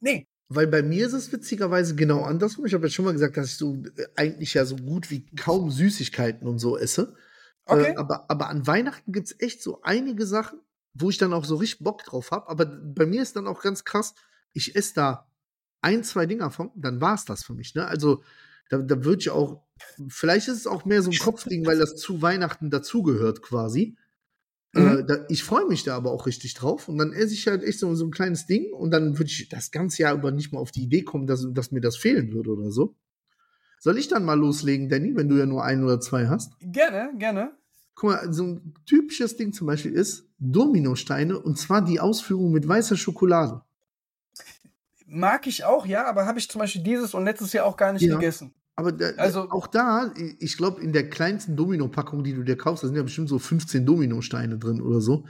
nee. Weil bei mir ist es witzigerweise genau andersrum. Ich habe ja schon mal gesagt, dass ich so äh, eigentlich ja so gut wie kaum Süßigkeiten und so esse. Äh, okay. Äh, aber, aber an Weihnachten gibt es echt so einige Sachen, wo ich dann auch so richtig Bock drauf habe. Aber bei mir ist dann auch ganz krass, ich esse da ein, zwei Dinger von, dann war es das für mich. Ne? Also da, da würde ich auch, vielleicht ist es auch mehr so ein Kopfding, weil das zu Weihnachten dazugehört quasi. Äh, mhm. Äh, da, ich freue mich da aber auch richtig drauf und dann esse ich halt echt so, so ein kleines Ding und dann würde ich das ganze Jahr über nicht mal auf die Idee kommen, dass, dass mir das fehlen würde oder so. Soll ich dann mal loslegen, Danny, wenn du ja nur ein oder zwei hast? Gerne, gerne. Guck mal, so ein typisches Ding zum Beispiel ist Dominosteine und zwar die Ausführung mit weißer Schokolade. Mag ich auch, ja, aber habe ich zum Beispiel dieses und letztes Jahr auch gar nicht ja. gegessen. Aber da, also, auch da, ich glaube, in der kleinsten Domino-Packung, die du dir kaufst, da sind ja bestimmt so 15 Dominosteine drin oder so.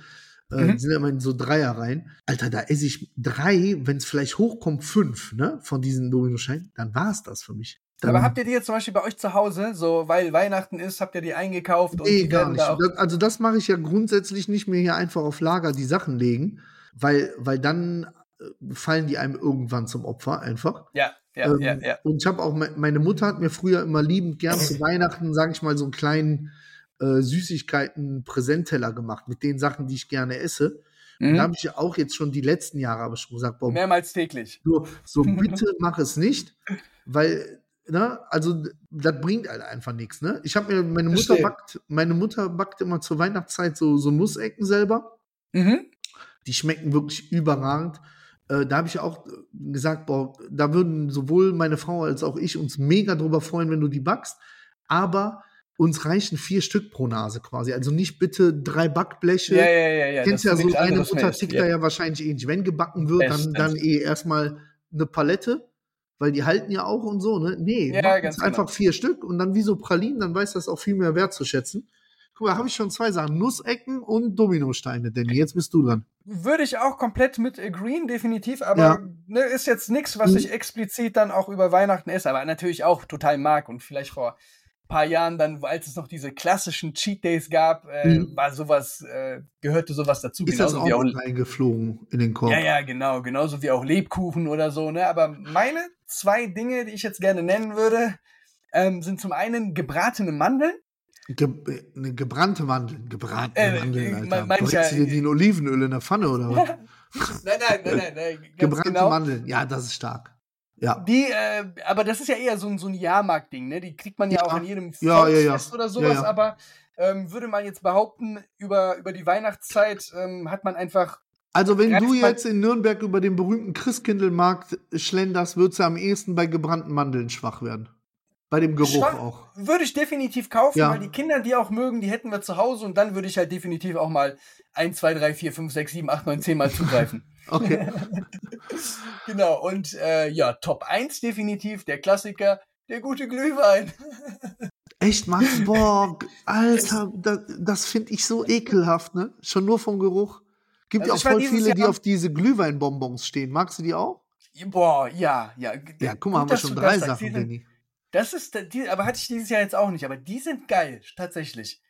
Äh, mhm. Die sind ja immer in so Dreier rein. Alter, da esse ich drei, wenn es vielleicht hochkommt, fünf, ne, von diesen Dominosteinen, dann war es das für mich. Dann, aber habt ihr die jetzt zum Beispiel bei euch zu Hause, so weil Weihnachten ist, habt ihr die eingekauft? Nee, gar nicht. Da das, also das mache ich ja grundsätzlich nicht mehr hier einfach auf Lager die Sachen legen, weil, weil dann äh, fallen die einem irgendwann zum Opfer einfach. Ja. Ja, ähm, ja, ja. Und ich habe auch, meine Mutter hat mir früher immer liebend gern zu Weihnachten, sage ich mal, so einen kleinen äh, Süßigkeiten-Präsentteller gemacht mit den Sachen, die ich gerne esse. Mhm. Da habe ich ja auch jetzt schon die letzten Jahre aber schon gesagt, boah, mehrmals täglich. So, so bitte mach es nicht, weil, ne, also das bringt halt einfach nichts. Ne? Ich habe mir, meine Mutter backt, meine Mutter backt immer zur Weihnachtszeit so, so Nussecken selber. Mhm. Die schmecken wirklich überragend. Äh, da habe ich auch gesagt, boah, da würden sowohl meine Frau als auch ich uns mega drüber freuen, wenn du die backst. Aber uns reichen vier Stück pro Nase quasi. Also nicht bitte drei Backbleche. Ja, ja, ja. ja. Kennst ja so, eine Mutter tickt da ja wahrscheinlich ähnlich. Wenn gebacken wird, dann, dann eh erstmal eine Palette, weil die halten ja auch und so, ne? Nee, ja, ganz genau. einfach vier Stück und dann wie so Pralinen, dann weiß das auch viel mehr wertzuschätzen. Guck mal, habe ich schon zwei Sachen. Nussecken und Dominosteine, Danny. Jetzt bist du dran. Würde ich auch komplett mit agreeen, definitiv, aber ja. ne, ist jetzt nichts, was mhm. ich explizit dann auch über Weihnachten esse, aber natürlich auch total mag und vielleicht vor ein paar Jahren dann, als es noch diese klassischen Cheat Days gab, äh, mhm. war sowas, äh, gehörte sowas dazu. Ist genauso das auch, wie auch reingeflogen in den Korb? Ja, ja, genau, genauso wie auch Lebkuchen oder so, ne, aber meine zwei Dinge, die ich jetzt gerne nennen würde, ähm, sind zum einen gebratene Mandeln Ge eine gebrannte Mandeln, gebratene äh, Mandeln, Alter. Brätst ja, du dir die in Olivenöl in der Pfanne oder was? nein, nein, nein, nein. nein gebrannte genau. Mandeln, ja, das ist stark. Ja. Die, äh, aber das ist ja eher so ein, so ein Jahrmarkt-Ding, ne? Die kriegt man ja, ja. auch an jedem ja, Volksfest ja, oder sowas, aber ähm, würde man jetzt behaupten, über, über die Weihnachtszeit ähm, hat man einfach. Also, wenn du jetzt in Nürnberg über den berühmten Christkindlmarkt schlenderst, würdest du am ehesten bei gebrannten Mandeln schwach werden. Bei dem Geruch Schon- auch. Würde ich definitiv kaufen, Ja. weil die Kinder, die auch mögen, die hätten wir zu Hause und dann würde ich halt definitiv auch mal 1, 2, 3, 4, 5, 6, 7, 8, 9, 10 Mal zugreifen. Okay. genau, und äh, ja, Top 1 definitiv, der Klassiker, der gute Glühwein. Echt, Max? Boah, Alter, das, das finde ich so ekelhaft, ne? Schon nur vom Geruch. Gibt Also ja ich auch voll viele, die auf diese Glühweinbonbons stehen. Magst du die auch? Boah, ja, ja. Ja, guck mal, haben Gut, wir dass schon drei. Sachen, sind- Danny. Das ist, die, aber hatte ich dieses Jahr jetzt auch nicht, aber die sind geil, tatsächlich.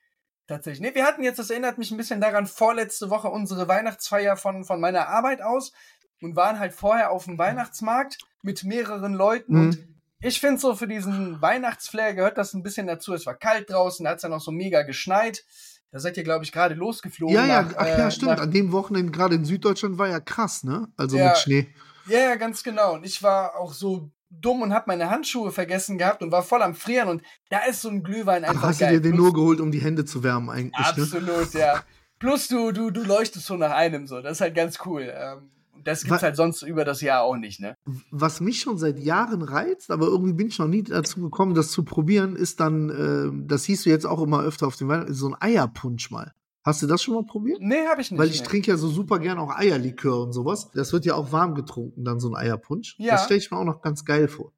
Tatsächlich. Nee, wir hatten jetzt, das erinnert mich ein bisschen daran, vorletzte Woche unsere Weihnachtsfeier von, von meiner Arbeit aus und waren halt vorher auf dem Weihnachtsmarkt mit mehreren Leuten Mhm. und ich finde so für diesen Weihnachtsflair gehört das ein bisschen dazu. Es war kalt draußen, da hat es ja noch so mega geschneit. Da seid ihr, glaube ich, gerade losgeflogen. Ja, ja, nach, ach ja, äh, stimmt. nach- An dem Wochenende, gerade in Süddeutschland, war ja krass, ne? Also Ja. mit Schnee. Ja, ja, ganz genau. Und ich war auch so dumm und habe meine Handschuhe vergessen gehabt und war voll am Frieren und da ist so ein Glühwein Ach, einfach hast du geil. dir den nur geholt, um die Hände zu wärmen eigentlich, ne? Absolut, ja. Plus du, du, du leuchtest so nach einem so. Das ist halt ganz cool. Ähm, das gibt's Wa- halt sonst über das Jahr auch nicht, ne? Was mich schon seit Jahren reizt, aber irgendwie bin ich noch nie dazu gekommen, das zu probieren, ist dann, äh, das siehst du jetzt auch immer öfter auf dem Wein, so ein Eierpunsch mal. Hast du das schon mal probiert? Nee, habe ich nicht. Weil ich nee. trinke ja so super gern auch Eierlikör und sowas. Das wird ja auch warm getrunken, dann so ein Eierpunsch. Ja. Das stelle ich mir auch noch ganz geil vor.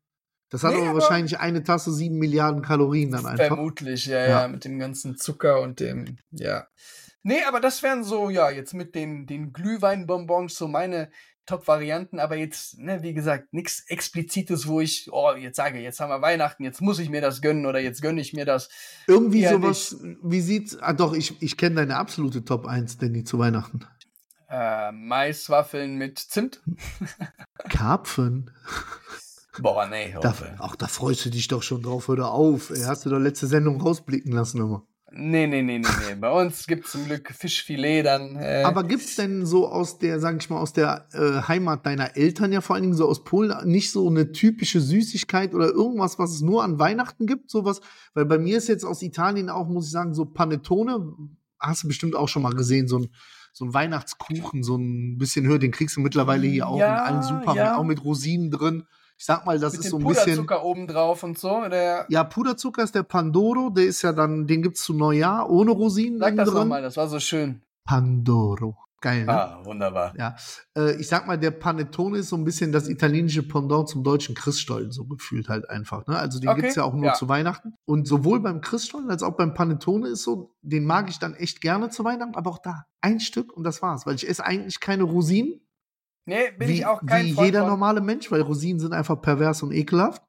Das hat Nee, aber aber- wahrscheinlich eine Tasse sieben Milliarden Kalorien dann einfach. Vermutlich, ja, Ja. ja, mit dem ganzen Zucker und dem, ja. Nee, aber das wären so, ja, jetzt mit den, den Glühweinbonbons so meine Top-Varianten, aber jetzt, ne, wie gesagt, nichts Explizites, wo ich, oh, jetzt sage, jetzt haben wir Weihnachten, jetzt muss ich mir das gönnen oder jetzt gönne ich mir das. Irgendwie Eher sowas, wie sieht's, ah doch, ich, ich kenne deine absolute Top 1, Danny, zu Weihnachten. Äh, Maiswaffeln mit Zimt. Karpfen. Boah, nee, Da, ach, da freust du dich doch schon drauf, hör auf. Ey, hast du doch letzte Sendung rausblicken lassen immer. Nee, nee, nee, nee, nee. Bei uns gibt es zum Glück Fischfilet dann. Äh, Aber gibt's denn so aus der, sag ich mal, aus der äh, Heimat deiner Eltern ja vor allen Dingen so aus Polen nicht so eine typische Süßigkeit oder irgendwas, was es nur an Weihnachten gibt? Sowas? Weil bei mir ist jetzt aus Italien auch, muss ich sagen, so Panettone, hast du bestimmt auch schon mal gesehen, so ein, so ein Weihnachtskuchen, so ein bisschen höher, den kriegst du mittlerweile hier auch Ja, in allen Supermärkten, ja. auch mit Rosinen drin. Ich sag mal, das mit ist so ein bisschen. Puderzucker oben drauf und so. Der, Ja, Puderzucker ist der Pandoro, der ist ja dann, den gibt's zu Neujahr ohne Rosinen sag das nochmal, das war so schön. Pandoro. Geil, ne? Ah, wunderbar. Ja, äh, ich sag mal, der Panettone ist so ein bisschen das italienische Pendant zum deutschen Christstollen, so gefühlt halt einfach. Ne? Also den Okay, gibt's ja auch nur ja. zu Weihnachten. Und sowohl beim Christstollen als auch beim Panettone ist so, den mag ich dann echt gerne zu Weihnachten, aber auch da ein Stück und das war's. Weil ich esse eigentlich keine Rosinen, Nee, bin wie, ich auch kein wie Freund jeder von. normale Mensch, weil Rosinen sind einfach pervers und ekelhaft.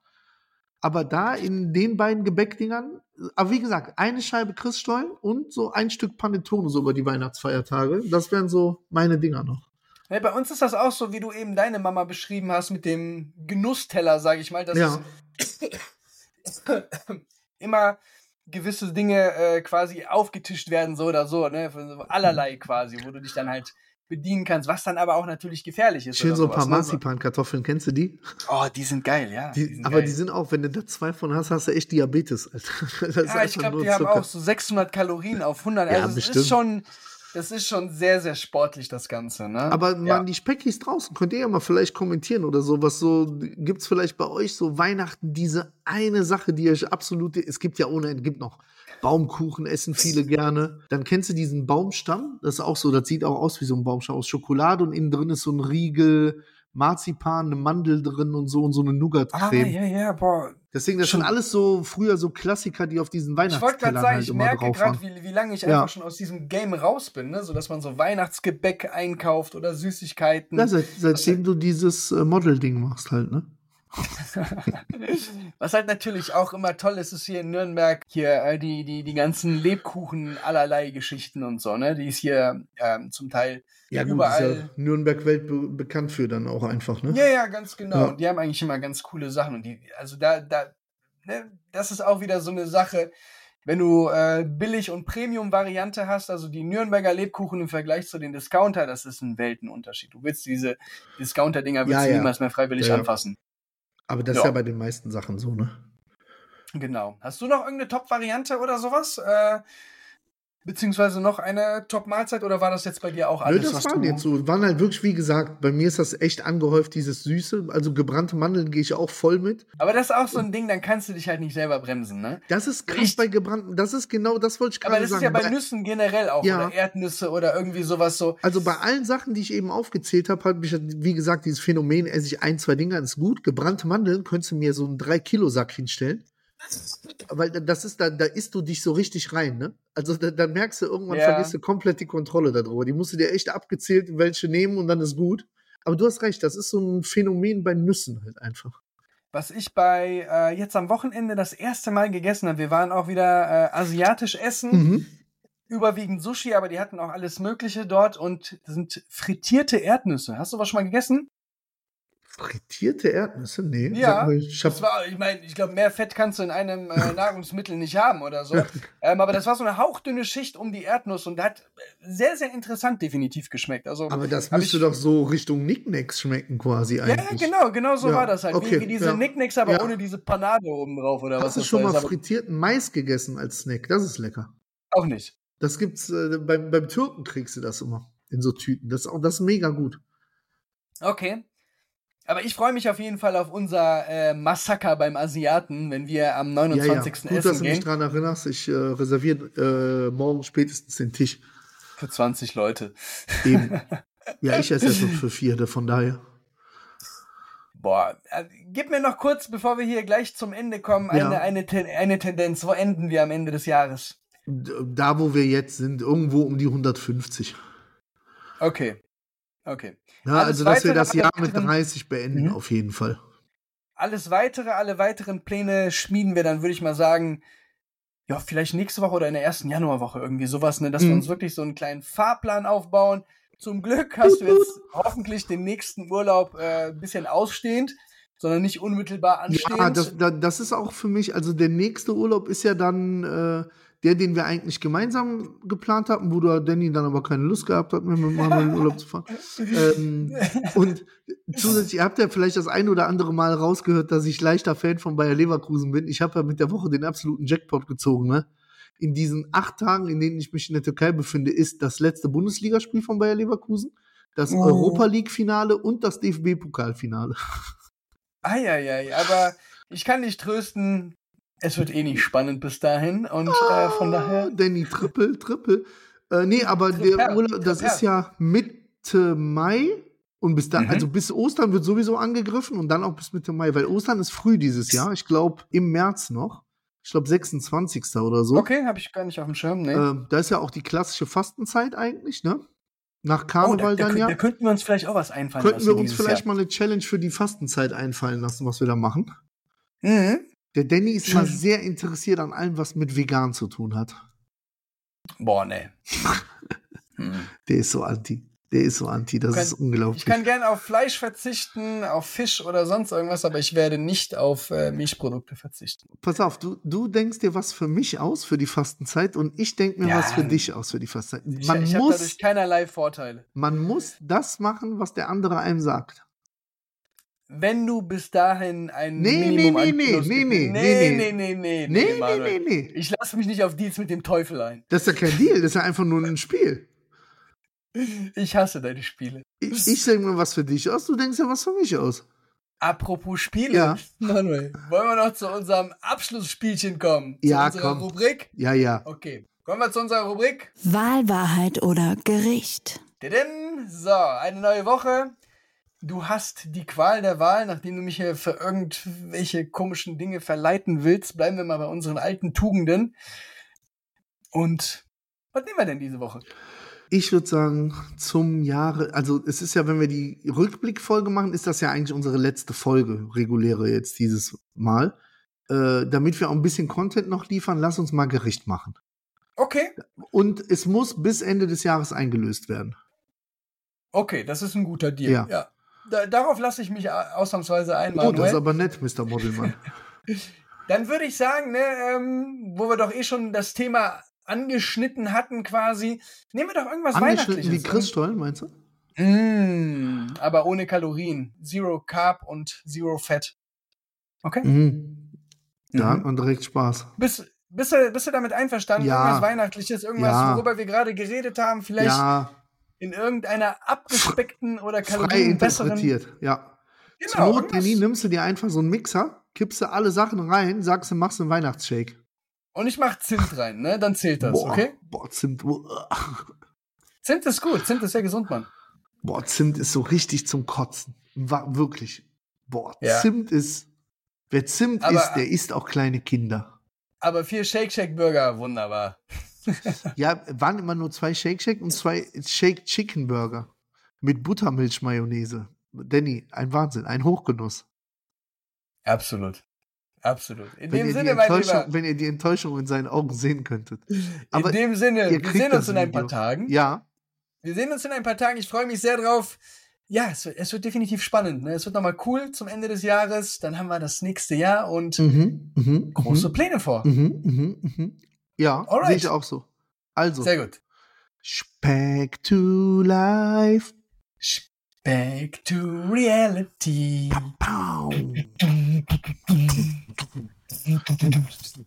Aber da in den beiden Gebäckdingern, aber wie gesagt, eine Scheibe Christstollen und so ein Stück Panettone so über die Weihnachtsfeiertage, das wären so meine Dinger noch. Nee, bei uns ist das auch so, wie du eben deine Mama beschrieben hast, mit dem Genussteller, sage ich mal. Das Ja. immer gewisse Dinge äh, quasi aufgetischt werden, so oder so, ne? Allerlei quasi, wo du dich dann halt bedienen kannst, was dann aber auch natürlich gefährlich ist. Schön so ein paar ne? Marzipankartoffeln, kennst du die? Oh, die sind geil, ja. die sind aber geil. die sind auch, wenn du da zwei von hast, hast du echt Diabetes, Alter. Ja, ich glaube, die haben Zucker. auch so 600 Kalorien auf 100. Ja, also es bestimmt. ist schon, das ist schon sehr, sehr sportlich, das Ganze, ne? Aber ja. man, die Speckis draußen, könnt ihr ja mal vielleicht kommentieren oder so, was so, gibt's vielleicht bei euch so Weihnachten diese eine Sache, die euch absolut, es gibt ja ohne Ende, gibt noch Baumkuchen, essen viele gerne. Dann kennst du diesen Baumstamm, das ist auch so, das sieht auch aus wie so ein Baumstamm aus Schokolade und innen drin ist so ein Riegel, Marzipan, eine Mandel drin und so und so eine Ah, Nougat-Creme. ja, ja, boah. Deswegen, das Schon- alles so früher so Klassiker, die auf diesen Ich wollte gerade sagen, halt ich merke gerade, wie, wie lange ich Ja. einfach schon aus diesem Game raus bin, ne? So dass man so Weihnachtsgebäck einkauft oder Süßigkeiten. Ja, seit, seitdem du dieses äh, Model-Ding machst halt, ne? Was halt natürlich auch immer toll ist, ist hier in Nürnberg hier äh, die, die, die ganzen Lebkuchen allerlei Geschichten und so, ne? Die ist hier ähm, zum Teil Ja, gut, überall. ist ja Nürnberg-Welt be bekannt für dann auch einfach, ne? Ja, ja, ganz genau. Ja. Und die haben eigentlich immer ganz coole Sachen. Und die, also da, da, ne, das ist auch wieder so eine Sache, wenn du äh, Billig- und Premium-Variante hast, also die Nürnberger Lebkuchen im Vergleich zu den Discounter, das ist ein Weltenunterschied. Du willst diese Discounter-Dinger Ja, ja. niemals mehr freiwillig ja. anfassen. Aber das Ja. ist ja bei den meisten Sachen so, ne? Genau. Hast du noch irgendeine Top-Variante oder sowas? Äh, beziehungsweise noch eine Top-Mahlzeit oder war das jetzt bei dir auch alles? Nö, das waren jetzt so. Waren halt wirklich, wie gesagt, bei mir ist das echt angehäuft, dieses Süße. Also gebrannte Mandeln gehe ich auch voll mit. Aber das ist auch so ein Ding, dann kannst du dich halt nicht selber bremsen, ne? Das ist krass Ich- bei gebrannten, das ist genau, das wollte ich Aber gerade das sagen. ist ja bei Bei- Nüssen generell auch, Ja. oder Erdnüsse oder irgendwie sowas so. Also bei allen Sachen, die ich eben aufgezählt habe, habe ich, wie gesagt, dieses Phänomen, esse ich ein, zwei Dinge, ist gut. Gebrannte Mandeln könntest du mir so einen 3-Kilo-Sack hinstellen. Weil da- das ist, da, da isst du dich so richtig rein, ne? Also da, dann merkst du, irgendwann Ja. vergisst du komplett die Kontrolle darüber. Die musst du dir echt abgezählt, welche nehmen und dann ist gut. Aber du hast recht, das ist so ein Phänomen bei Nüssen halt einfach. Was ich bei äh, jetzt am Wochenende das erste Mal gegessen habe, wir waren auch wieder äh, asiatisch essen, Mhm. überwiegend Sushi, aber die hatten auch alles Mögliche dort und das sind frittierte Erdnüsse. Hast du was schon mal gegessen? Frittierte Erdnüsse? Nee. Ja, mal, ich war, ich meine, ich glaube, mehr Fett kannst du in einem äh, Nahrungsmittel nicht haben oder so. ähm, aber das war so eine hauchdünne Schicht um die Erdnuss und hat sehr, sehr interessant definitiv geschmeckt. Also, aber das müsste doch so Richtung Nicknacks schmecken quasi Ja, eigentlich. genau, genau so Ja, war das halt. okay, wie, wie diese ja. Nicknacks, aber Ja. ohne diese Panade oben drauf oder was Hast du schon mal ist, frittierten Mais gegessen als Snack? Das ist lecker. Auch nicht. Das gibt's äh, beim, beim Türken kriegst du das immer in so Tüten. Das ist auch das ist mega gut. Okay. Aber ich freue mich auf jeden Fall auf unser äh, Massaker beim Asiaten, wenn wir am Ja, ja. 29. Gut, dass essen du mich gehen. dran erinnerst. Ich äh, reserviere äh, morgen spätestens den Tisch. Für 20 Leute. Eben. ja, ich esse jetzt noch für vier, von daher. Boah, äh, gib mir noch kurz, bevor wir hier gleich zum Ende kommen, Ja. eine, eine, Ten- eine Tendenz. Wo enden wir am Ende des Jahres? Da, wo wir jetzt sind, irgendwo um die 150. Okay. Okay. Ja, Alles also, dass wir das Jahr mit weiteren- 30 beenden, Mhm. auf jeden Fall. Alles weitere, alle weiteren Pläne schmieden wir dann, würde ich mal sagen, ja, vielleicht nächste Woche oder in der ersten Januarwoche irgendwie sowas, ne, dass wir Mhm. uns wirklich so einen kleinen Fahrplan aufbauen. Zum Glück hast du jetzt hoffentlich den nächsten Urlaub äh, ein bisschen ausstehend, sondern nicht unmittelbar anstehend. Ja, das, da- das ist auch für mich, also der nächste Urlaub ist ja dann äh, der, den wir eigentlich gemeinsam geplant hatten, wo der Danny dann aber keine Lust gehabt hat, mit Manuel in Urlaub zu fahren. ähm, und zusätzlich, ihr habt ja vielleicht das ein oder andere Mal rausgehört, dass ich leichter Fan von Bayer Leverkusen bin. Ich habe ja mit der Woche den absoluten Jackpot gezogen, ne? In diesen acht Tagen, in denen ich mich in der Türkei befinde, ist das letzte Bundesligaspiel von Bayer Leverkusen, das Oh. Europa League-Finale und das DFB-Pokalfinale. Eieiei, aber ich kann dich trösten, es wird eh nicht spannend bis dahin und äh, von daher. Ah, Danny, Triple, Triple. Äh, nee, aber der Urlaub, das ist ja Mitte Mai und bis da, Mhm. also bis Ostern wird sowieso angegriffen und dann auch bis Mitte Mai, weil Ostern ist früh dieses Jahr. Ich glaube im März noch. Ich glaube 26. oder so. Okay, habe ich gar nicht auf dem Schirm, ne? Ähm, da ist ja auch die klassische Fastenzeit eigentlich, ne? Nach oh, da, Karneval da, dann könnt- ja. da könnten wir uns vielleicht auch was einfallen Könnten wir lassen uns dieses vielleicht Jahr. mal eine Challenge für die Fastenzeit einfallen lassen, was wir da machen. Mhm. Der Danny ist immer sehr interessiert an allem, was mit vegan zu tun hat. Boah, ne. Hm. Der ist so anti. Der ist so anti. Das kann- ist unglaublich. Ich kann gerne auf Fleisch verzichten, auf Fisch oder sonst irgendwas, aber ich werde nicht auf äh, Milchprodukte verzichten. Pass auf, du, du denkst dir was für mich aus für die Fastenzeit und ich denke mir Ja. was für dich aus für die Fastenzeit. Ich, Man, ich habe muss, dadurch keinerlei Vorteile. man muss das machen, was der andere einem sagt. Wenn du bis dahin ein Nee, Minimum nee, an nee, nee, ge- nee, nee, nee, nee, nee, nee, Nee, nee, Manuel. nee, nee. Ich lasse mich nicht auf Deals mit dem Teufel ein. Das ist ja kein Deal, das ist ja einfach nur ein Spiel. Ich hasse deine Spiele. Ich, ich denke mir was für dich aus, du denkst ja was für mich aus. Apropos Spiele, Ja. Manuel, wollen wir noch zu unserem Abschlussspielchen kommen? Zu Ja, unserer komm. Rubrik? Ja, ja. Okay, kommen wir zu unserer Rubrik. Wahl, Wahrheit oder Gericht. So, eine neue Woche. Du hast die Qual der Wahl, nachdem du mich hier für irgendwelche komischen Dinge verleiten willst. Bleiben wir mal bei unseren alten Tugenden. Und was nehmen wir denn diese Woche? Ich würde sagen, zum Jahre, also es ist ja, wenn wir die Rückblickfolge machen, ist das ja eigentlich unsere letzte Folge, reguläre jetzt dieses Mal. Äh, damit wir auch ein bisschen Content noch liefern, lass uns mal Gericht machen. Okay, Und es muss bis Ende des Jahres eingelöst werden. okay, das ist ein guter Deal. Ja. Ja. Da, darauf lasse ich mich a- ausnahmsweise ein, Oh, das ist aber nett, Mr. Modelmann. Dann würde ich sagen, ne, ähm, wo wir doch eh schon das Thema angeschnitten hatten quasi, nehmen wir doch irgendwas Angeschnitten wie Weihnachtliches. Christstollen, meinst du? Mm, aber ohne Kalorien. Zero Carb und Zero Fat. Okay? Mhm. Da Mhm. hat man direkt Spaß. Bist, bist du, bist du damit einverstanden? Ja. Irgendwas Weihnachtliches, irgendwas, Ja. worüber wir gerade geredet haben, vielleicht Ja, in irgendeiner abgespeckten oder frei Kalorien interpretiert, ja. Zur Genau, Not, irgendwas- Danny, nimmst du dir einfach so einen Mixer, kippst du alle Sachen rein, sagst du, machst einen Weihnachtsshake. Und ich mach Zimt rein, ne? Dann zählt das, Boah, okay? boah, Zimt, boah, Zimt ist gut, Zimt ist sehr gesund, Mann. boah, Zimt ist so richtig zum Kotzen. War wirklich. Boah, Ja. Zimt ist, wer Zimt Aber- isst, der isst auch kleine Kinder. Aber vier Shake Shack Burger, wunderbar. Ja, waren immer nur zwei Shake Shack und zwei Shake Chicken Burger mit Buttermilch-Mayonnaise. Danny, ein Wahnsinn, ein Hochgenuss. Absolut. Absolut. In Wenn dem ihr, Sinne, die mein Enttäuschung, Lieber, wenn ihr die Enttäuschung in seinen Augen sehen könntet. in Aber dem Sinne, wir sehen uns in ein paar. Tagen. Ja, Wir sehen uns in ein paar Tagen. Ich freue mich sehr drauf. Ja, es wird, es wird definitiv spannend. Ne? Es wird nochmal cool zum Ende des Jahres. Dann haben wir das nächste Jahr und mhm, mhm, große mhm, Pläne vor. mhm, mhm, mhm. Ja, sehe ich auch so. Also, Sehr gut. Speck to life. Back to reality. Pow.